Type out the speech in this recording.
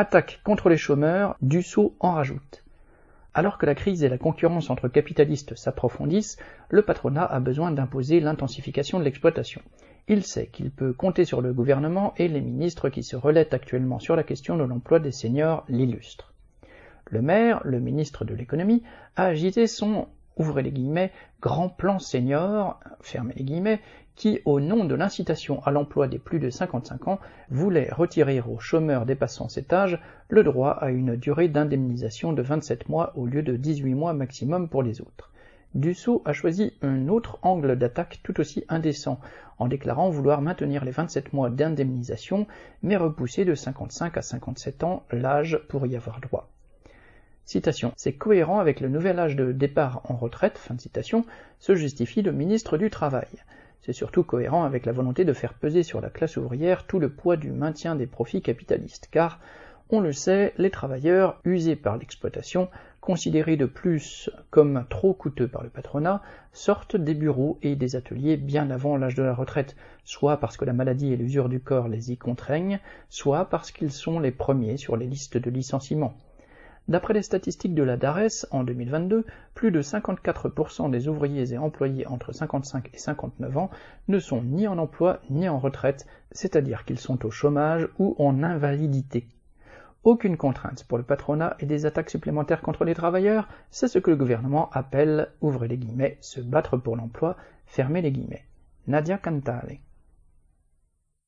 Attaque contre les chômeurs, Dussault en rajoute. Alors que la crise et la concurrence entre capitalistes s'approfondissent, le patronat a besoin d'imposer l'intensification de l'exploitation. Il sait qu'il peut compter sur le gouvernement et les ministres qui se relaient actuellement sur la question de l'emploi des seniors l'illustrent. Le maire, le ministre de l'économie, a agité son ouvrez les guillemets, grand plan senior, fermez les guillemets, qui, au nom de l'incitation à l'emploi des plus de 55 ans, voulait retirer aux chômeurs dépassant cet âge le droit à une durée d'indemnisation de 27 mois au lieu de 18 mois maximum pour les autres. Dussault a choisi un autre angle d'attaque tout aussi indécent, en déclarant vouloir maintenir les 27 mois d'indemnisation, mais repousser de 55 à 57 ans l'âge pour y avoir droit. C'est cohérent avec le nouvel âge de départ en retraite, fin de citation, se justifie le ministre du Travail. C'est surtout cohérent avec la volonté de faire peser sur la classe ouvrière tout le poids du maintien des profits capitalistes, car, on le sait, les travailleurs, usés par l'exploitation, considérés de plus comme trop coûteux par le patronat, sortent des bureaux et des ateliers bien avant l'âge de la retraite, soit parce que la maladie et l'usure du corps les y contraignent, soit parce qu'ils sont les premiers sur les listes de licenciement. D'après les statistiques de la DARES, en 2022, plus de 54% des ouvriers et employés entre 55 et 59 ans ne sont ni en emploi ni en retraite, c'est-à-dire qu'ils sont au chômage ou en invalidité. Aucune contrainte pour le patronat et des attaques supplémentaires contre les travailleurs, c'est ce que le gouvernement appelle, ouvrez les guillemets, se battre pour l'emploi, fermez les guillemets. Nadia Cantale.